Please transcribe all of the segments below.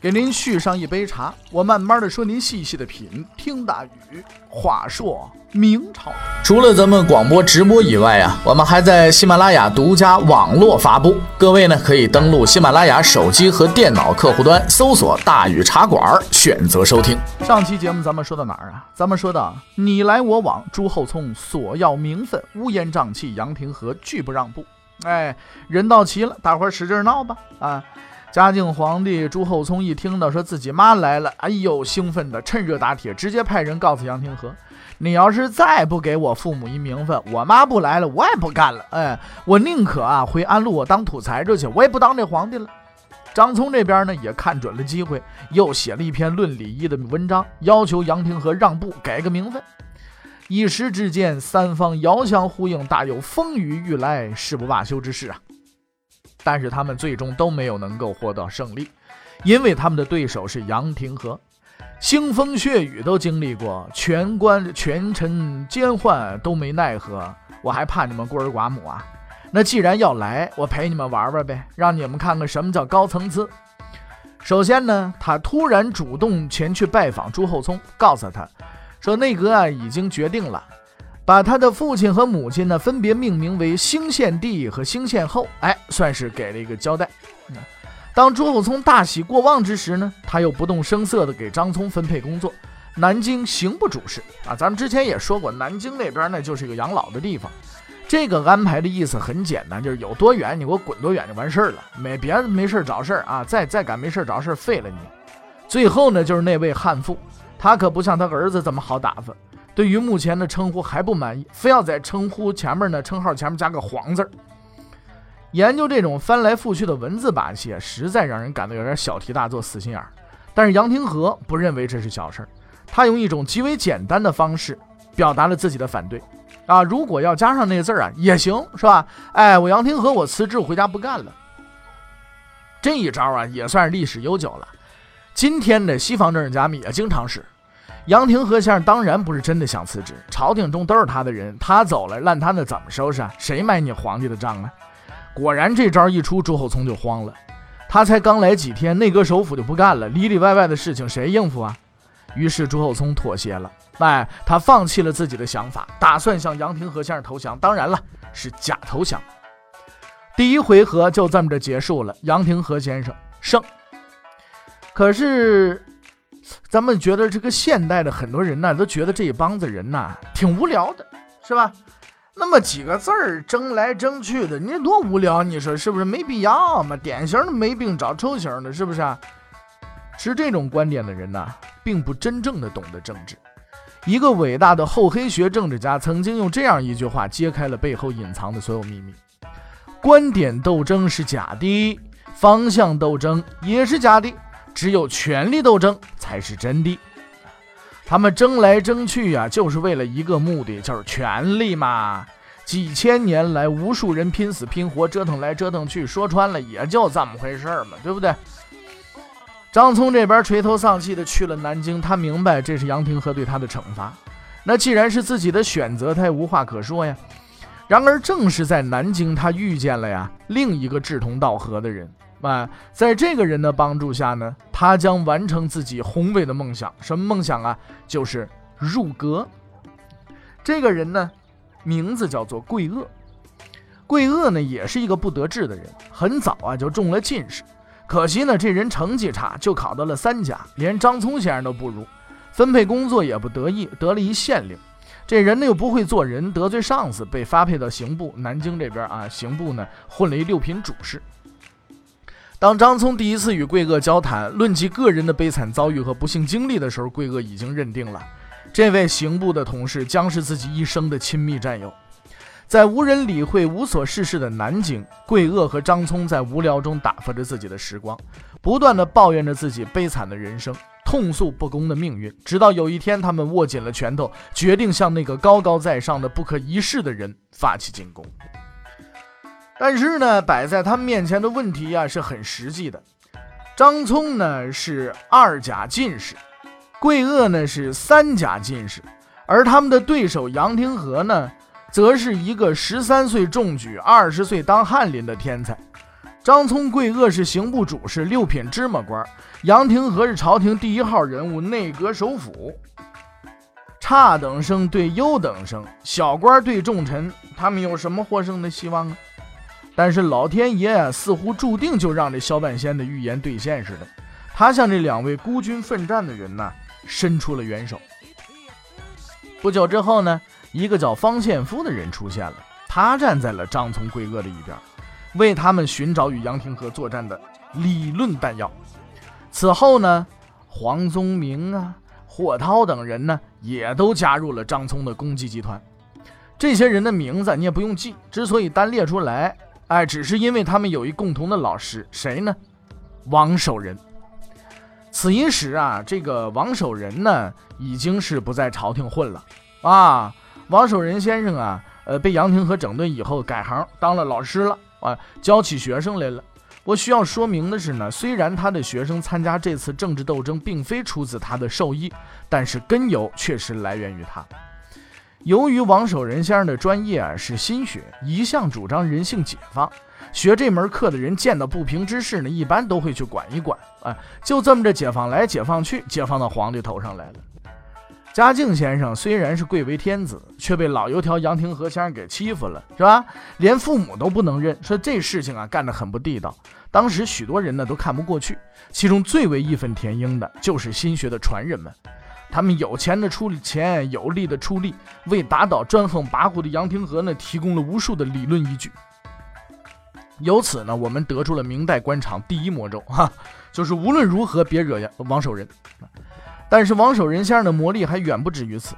给您续上一杯茶，我慢慢的说，您细细的品。听大禹话说明朝，除了咱们广播直播以外啊，我们还在喜马拉雅独家网络发布。各位呢，可以登录喜马拉雅手机和电脑客户端，搜索“大禹茶馆”，选择收听。上期节目咱们说到哪儿啊？咱们说到你来我往，朱厚熜索要名分，乌烟瘴气，杨廷和拒不让步。哎，人到齐了，大伙儿使劲闹吧啊！嘉靖皇帝朱厚熜一听到说自己妈来了，哎呦，兴奋的趁热打铁，直接派人告诉杨廷和：“你要是再不给我父母一名分，我妈不来了，我也不干了。哎，我宁可啊回安陆我当土财主去，我也不当这皇帝了。”张聪这边呢也看准了机会，又写了一篇论礼仪的文章，要求杨廷和让步，改个名分。一时之间，三方遥相呼应，大有风雨欲来，誓不罢休之势啊！但是他们最终都没有能够获得胜利，因为他们的对手是杨廷和，腥风血雨都经历过，权官权臣奸宦都没奈何，我还怕你们孤儿寡母啊？那既然要来，我陪你们玩玩呗，让你们看看什么叫高层次。首先呢，他突然主动前去拜访朱厚熜，告诉他说内阁啊已经决定了。把他的父亲和母亲呢，分别命名为兴献帝和兴献后，哎，算是给了一个交代。当朱厚熜大喜过望之时呢，他又不动声色地给张聪分配工作。南京刑部主事啊，咱们之前也说过，南京那边呢就是一个养老的地方。这个安排的意思很简单，就是有多远你给我滚多远就完事儿了，没别没事找事儿啊，再再敢没事找事儿废了你。最后呢，就是那位汉父，他可不像他儿子这么好打发。对于目前的称呼还不满意，非要在称呼前面呢，称号前面加个“黄”字儿。研究这种翻来覆去的文字把戏，实在让人感到有点小题大做、死心眼儿。但是杨廷和不认为这是小事儿，他用一种极为简单的方式表达了自己的反对。啊，如果要加上那个字儿啊，也行，是吧？哎，我杨廷和我辞职，我回家不干了。这一招啊，也算是历史悠久了。今天的西方政治家们也经常使。杨廷和先生当然不是真的想辞职，朝廷中都是他的人，他走了，烂摊子怎么收拾啊？谁买你皇帝的账啊？果然这招一出，朱厚熜就慌了。他才刚来几天，内阁首辅就不干了，里里外外的事情谁应付啊？于是朱厚熜妥协了，哎，他放弃了自己的想法，打算向杨廷和先生投降。当然了，是假投降。第一回合就这么着结束了，杨廷和先生胜。可是。咱们觉得这个现代的很多人呢，都觉得这一帮子人呐挺无聊的，是吧？那么几个字儿争来争去的，你多无聊，你说是不是？没必要嘛，典型的没病找抽型的，是不是？持这种观点的人呢，并不真正的懂得政治。一个伟大的厚黑学政治家曾经用这样一句话揭开了背后隐藏的所有秘密：观点斗争是假的，方向斗争也是假的。只有权力斗争才是真的，他们争来争去呀，就是为了一个目的，就是权力嘛。几千年来，无数人拼死拼活，折腾来折腾去，说穿了也就这么回事嘛，对不对？张聪这边垂头丧气的去了南京，他明白这是杨廷和对他的惩罚。那既然是自己的选择，他也无话可说呀。然而，正是在南京，他遇见了呀另一个志同道合的人。啊，在这个人的帮助下呢，他将完成自己宏伟的梦想。什么梦想啊？就是入阁。这个人呢，名字叫做桂萼。桂萼呢，也是一个不得志的人，很早啊就中了进士。可惜呢，这人成绩差，就考到了三甲，连张聪先生都不如。分配工作也不得意，得了一县令。这人呢又不会做人，得罪上司，被发配到刑部。南京这边啊，刑部呢混了一六品主事。当张聪第一次与桂萼交谈，论及个人的悲惨遭遇和不幸经历的时候，桂萼已经认定了这位刑部的同事将是自己一生的亲密战友。在无人理会、无所事事的南京，桂萼和张聪在无聊中打发着自己的时光，不断的抱怨着自己悲惨的人生，痛诉不公的命运。直到有一天，他们握紧了拳头，决定向那个高高在上的不可一世的人发起进攻。但是呢，摆在他们面前的问题啊是很实际的。张聪呢是二甲进士，桂萼呢是三甲进士，而他们的对手杨廷和呢，则是一个十三岁中举、二十岁当翰林的天才。张聪、桂萼是刑部主事、六品芝麻官，杨廷和是朝廷第一号人物、内阁首辅。差等生对优等生，小官对重臣，他们有什么获胜的希望啊？但是老天爷啊，似乎注定就让这萧半仙的预言兑现似的。他向这两位孤军奋战的人呢，伸出了援手。不久之后呢，一个叫方献夫的人出现了，他站在了张聪、贵恶的一边，为他们寻找与杨廷和作战的理论弹药。此后呢，黄宗明啊、霍涛等人呢，也都加入了张聪的攻击集团。这些人的名字你也不用记，之所以单列出来。哎，只是因为他们有一共同的老师，谁呢？王守仁。此一时啊，这个王守仁呢，已经是不在朝廷混了啊。王守仁先生啊，呃，被杨廷和整顿以后，改行当了老师了啊，教起学生来了。我需要说明的是呢，虽然他的学生参加这次政治斗争，并非出自他的授意，但是根由确实来源于他。由于王守仁先生的专业啊是心学，一向主张人性解放，学这门课的人见到不平之事呢，一般都会去管一管。哎，就这么着解放来解放去，解放到皇帝头上来了。嘉靖先生虽然是贵为天子，却被老油条杨廷和先生给欺负了，是吧？连父母都不能认，说这事情啊干得很不地道。当时许多人呢都看不过去，其中最为义愤填膺的就是心学的传人们。他们有钱的出钱，有力的出力，为打倒专横跋扈的杨廷和呢提供了无数的理论依据。由此呢，我们得出了明代官场第一魔咒，哈，就是无论如何别惹王守仁。但是王守仁先生的魔力还远不止于此，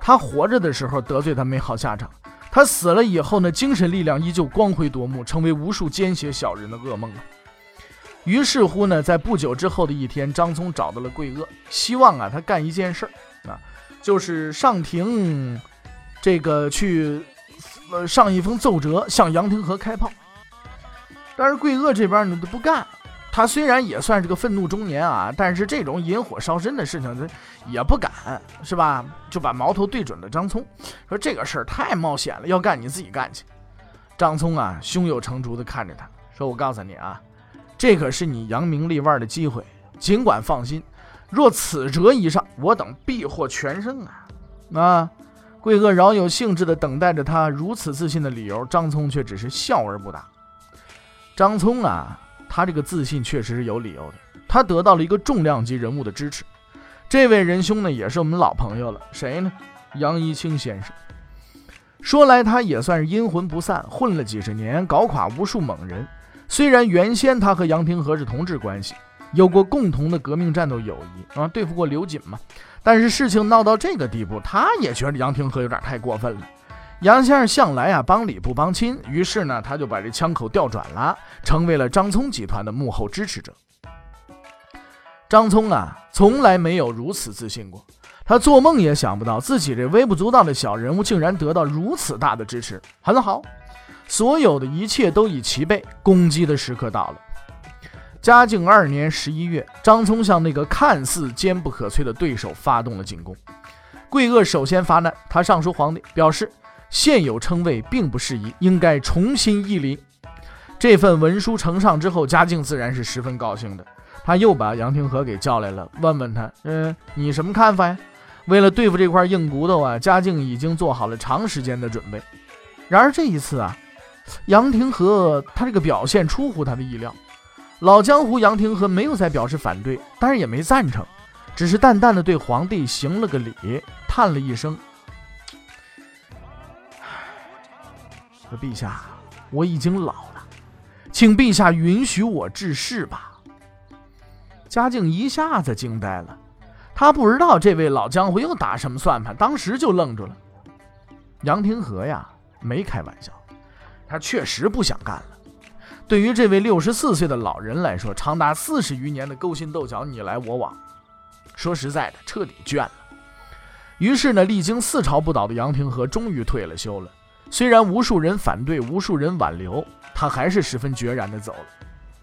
他活着的时候得罪他没好下场，他死了以后呢，精神力量依旧光辉夺目，成为无数奸邪小人的噩梦啊。于是乎呢，在不久之后的一天，张聪找到了桂萼，希望啊他干一件事儿啊，就是上庭，这个去呃上一封奏折向杨廷和开炮。但是桂萼这边呢都不干，他虽然也算是个愤怒中年啊，但是这种引火烧身的事情他也不敢，是吧？就把矛头对准了张聪，说这个事儿太冒险了，要干你自己干去。张聪啊，胸有成竹地看着他说：“我告诉你啊。”这可是你扬名立万的机会，尽管放心。若此折一上，我等必获全胜啊！啊，桂萼饶有兴致地等待着他如此自信的理由，张聪却只是笑而不答。张聪啊，他这个自信确实是有理由的。他得到了一个重量级人物的支持，这位仁兄呢，也是我们老朋友了。谁呢？杨一清先生。说来他也算是阴魂不散，混了几十年，搞垮无数猛人。虽然原先他和杨廷和是同志关系，有过共同的革命战斗友谊啊，对付过刘瑾嘛，但是事情闹到这个地步，他也觉得杨廷和有点太过分了。杨先生向来啊帮理不帮亲，于是呢他就把这枪口调转了，成为了张聪集团的幕后支持者。张聪啊从来没有如此自信过，他做梦也想不到自己这微不足道的小人物竟然得到如此大的支持。很好。所有的一切都已齐备，攻击的时刻到了。嘉靖二年十一月，张聪向那个看似坚不可摧的对手发动了进攻。桂萼首先发难，他上书皇帝，表示现有称谓并不适宜，应该重新议礼。这份文书呈上之后，嘉靖自然是十分高兴的。他又把杨廷和给叫来了，问问他：“嗯，你什么看法呀？”为了对付这块硬骨头啊，嘉靖已经做好了长时间的准备。然而这一次啊。杨廷和他这个表现出乎他的意料，老江湖杨廷和没有再表示反对，但是也没赞成，只是淡淡的对皇帝行了个礼，叹了一声：“说陛下，我已经老了，请陛下允许我治世吧。”嘉靖一下子惊呆了，他不知道这位老江湖又打什么算盘，当时就愣住了。杨廷和呀，没开玩笑。他确实不想干了。对于这位六十四岁的老人来说，长达四十余年的勾心斗角，你来我往，说实在的，彻底倦了。于是呢，历经四朝不倒的杨廷和终于退了休了。虽然无数人反对，无数人挽留，他还是十分决然地走了。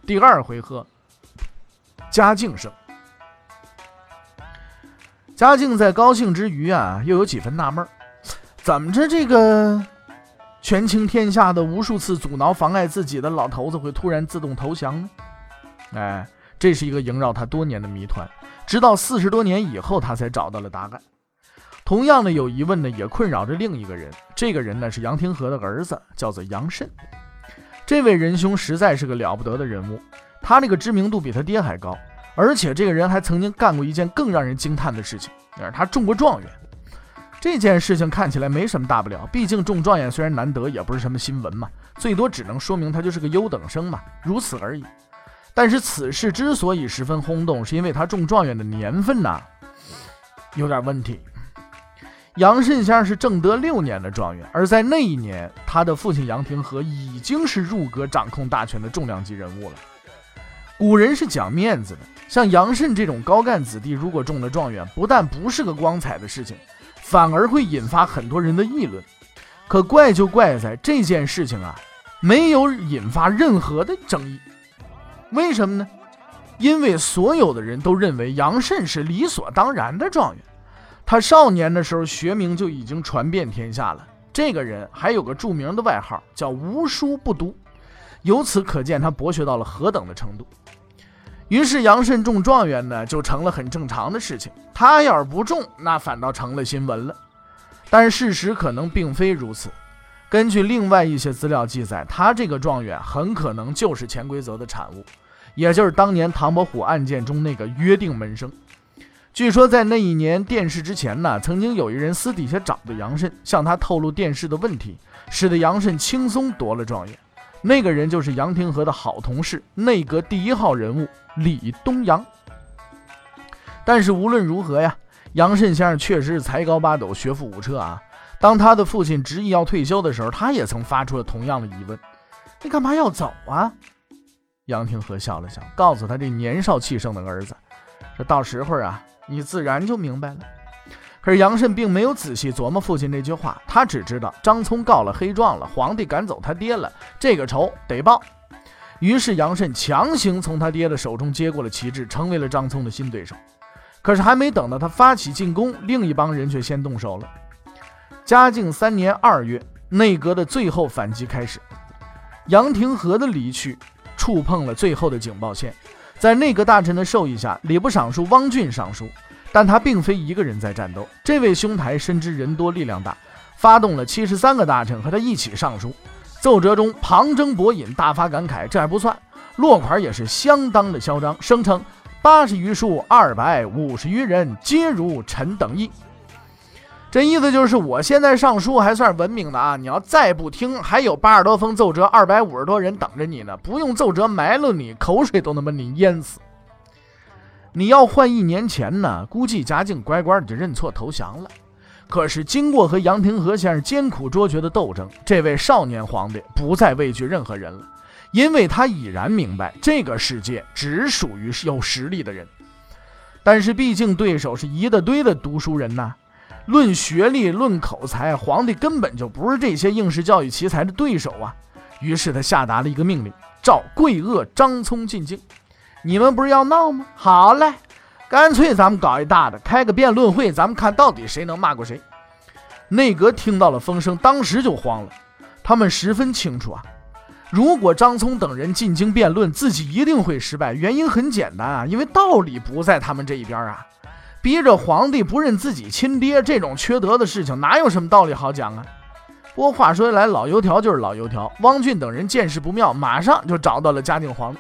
第二回合，嘉靖胜。嘉靖在高兴之余啊，又有几分纳闷儿怎么着这个权倾天下的、无数次阻挠、妨碍自己的老头子会突然自动投降呢？哎，这是一个萦绕他多年的谜团。直到四十多年以后，他才找到了答案。同样的有疑问呢，也困扰着另一个人。这个人呢是杨廷和的儿子，叫做杨慎。这位仁兄实在是个了不得的人物，他那个知名度比他爹还高。而且这个人还曾经干过一件更让人惊叹的事情，那是他中过状元。这件事情看起来没什么大不了，毕竟中状元虽然难得，也不是什么新闻嘛，最多只能说明他就是个优等生嘛，如此而已。但是此事之所以十分轰动，是因为他中状元的年份呐有点问题。杨慎先生是正德六年的状元，而在那一年，他的父亲杨廷和已经是入阁掌控大权的重量级人物了。古人是讲面子的。像杨慎这种高干子弟，如果中了状元，不但不是个光彩的事情，反而会引发很多人的议论。可怪就怪在这件事情啊，没有引发任何的争议。为什么呢？因为所有的人都认为杨慎是理所当然的状元。他少年的时候学名就已经传遍天下了。这个人还有个著名的外号叫“无书不读”，由此可见他博学到了何等的程度。于是杨慎中状元呢，就成了很正常的事情。他要是不中，那反倒成了新闻了。但事实可能并非如此。根据另外一些资料记载，他这个状元很可能就是潜规则的产物，也就是当年唐伯虎案件中那个约定门生。据说在那一年殿试之前呢，曾经有一人私底下找的杨慎，向他透露殿试的问题，使得杨慎轻松夺了状元。那个人就是杨廷和的好同事，内阁第一号人物李东阳。但是无论如何呀，杨慎先生确实是才高八斗、学富五车啊。当他的父亲执意要退休的时候，他也曾发出了同样的疑问：“你干嘛要走啊？”杨廷和笑了笑，告诉他这年少气盛的儿子：“这到时候啊，你自然就明白了。”可是杨慎并没有仔细琢磨父亲这句话，他只知道张聪告了黑状了，皇帝赶走他爹了，这个仇得报。于是杨慎强行从他爹的手中接过了旗帜，成为了张聪的新对手。可是还没等到他发起进攻，另一帮人却先动手了。嘉靖三年二月，内阁的最后反击开始。杨廷和的离去触碰了最后的警报线，在内阁大臣的授意下，礼部尚书汪俊上书。但他并非一个人在战斗，这位兄台深知人多力量大，发动了七十三个大臣和他一起上书。奏折中旁征博引，大发感慨，这还不算，落款也是相当的嚣张，声称八十余数，二百五十余人，皆如臣等意。这意思就是我现在上书还算文明的啊，你要再不听，还有八十多封奏折，二百五十多人等着你呢，不用奏折埋了你，口水都能把你淹死。你要换一年前呢，估计嘉靖乖乖的就认错投降了。可是经过和杨廷和先生艰苦卓绝的斗争，这位少年皇帝不再畏惧任何人了，因为他已然明白这个世界只属于有实力的人。但是毕竟对手是一大堆的读书人呐，论学历、论口才，皇帝根本就不是这些应试教育奇才的对手啊。于是他下达了一个命令，召贵恶张聪进京。你们不是要闹吗？好嘞，干脆咱们搞一大的，开个辩论会，咱们看到底谁能骂过谁。内阁听到了风声，当时就慌了。他们十分清楚啊，如果张聪等人进京辩论，自己一定会失败。原因很简单啊，因为道理不在他们这一边啊。逼着皇帝不认自己亲爹，这种缺德的事情，哪有什么道理好讲啊？不过话说回来，老油条就是老油条。汪俊等人见势不妙，马上就找到了嘉靖皇帝。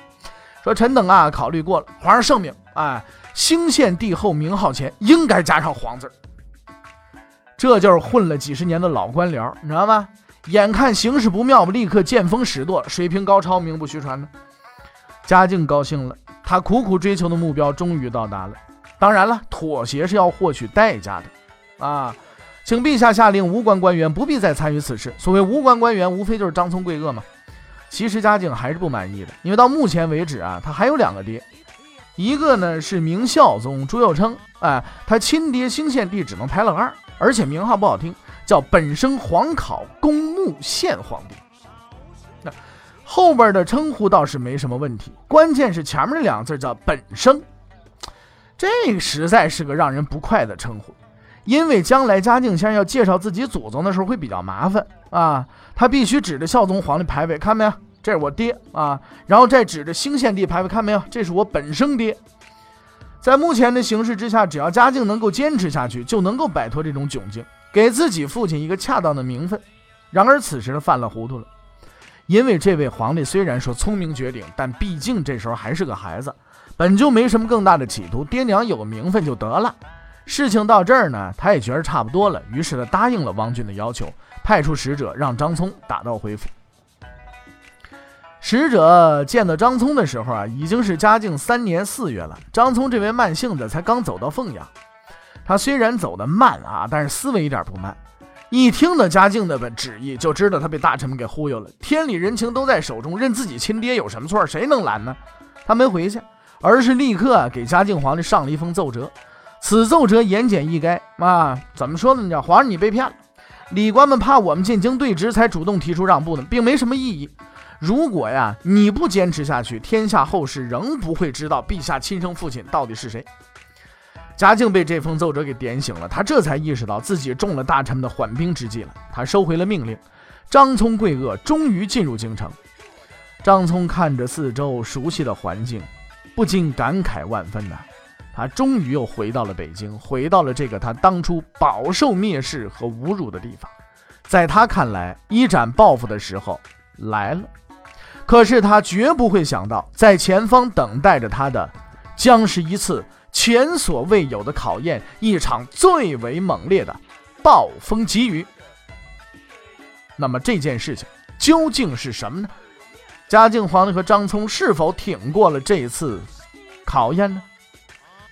说臣等啊，考虑过了，皇上圣明，哎，兴献帝后名号前应该加上皇字这就是混了几十年的老官僚，你知道吗？眼看形势不妙，立刻见风使舵，水平高超，名不虚传呢。嘉靖高兴了，他苦苦追求的目标终于到达了。当然了，妥协是要获取代价的啊！请陛下下令，无关官员不必再参与此事。所谓无关官员，无非就是张聪、贵恶嘛。其实嘉靖还是不满意的，因为到目前为止啊，他还有两个爹，一个呢是明孝宗朱佑樘，哎，他亲爹兴献帝只能排了二，而且名号不好听，叫本生皇考公穆献皇帝。那后边的称呼倒是没什么问题，关键是前面这两个字叫本生，这实在是个让人不快的称呼。因为将来嘉靖先生要介绍自己祖宗的时候会比较麻烦啊，他必须指着孝宗皇帝牌位，看没有？这是我爹啊，然后再指着兴献帝牌位，看没有？这是我本生爹。在目前的形势之下，只要嘉靖能够坚持下去，就能够摆脱这种窘境，给自己父亲一个恰当的名分。然而此时他犯了糊涂了，因为这位皇帝虽然说聪明绝顶，但毕竟这时候还是个孩子，本就没什么更大的企图，爹娘有个名分就得了。事情到这儿呢，他也觉得差不多了，于是他答应了汪俊的要求，派出使者让张聪打道回府。使者见到张聪的时候啊，已经是嘉靖三年四月了。张聪这位慢性子才刚走到凤阳，他虽然走得慢啊，但是思维一点不慢。一听到嘉靖的旨意，就知道他被大臣们给忽悠了。天理人情都在手中，认自己亲爹有什么错？谁能拦呢？他没回去，而是立刻给嘉靖皇帝上了一封奏折。此奏折言简意赅啊，怎么说呢？叫皇上你被骗了，礼官们怕我们进京对质，才主动提出让步的，并没什么意义。如果呀你不坚持下去，天下后世仍不会知道陛下亲生父亲到底是谁。嘉靖被这封奏折给点醒了，他这才意识到自己中了大臣们的缓兵之计了。他收回了命令，张聪贵恶终于进入京城。张聪看着四周熟悉的环境，不禁感慨万分呐。他终于又回到了北京，回到了这个他当初饱受蔑视和侮辱的地方。在他看来，一展抱负的时候来了。可是他绝不会想到，在前方等待着他的，将是一次前所未有的考验，一场最为猛烈的暴风急雨。那么这件事情究竟是什么呢？嘉靖皇帝和张聪是否挺过了这次考验呢？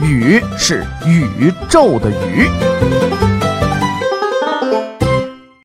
宇是宇宙的宇。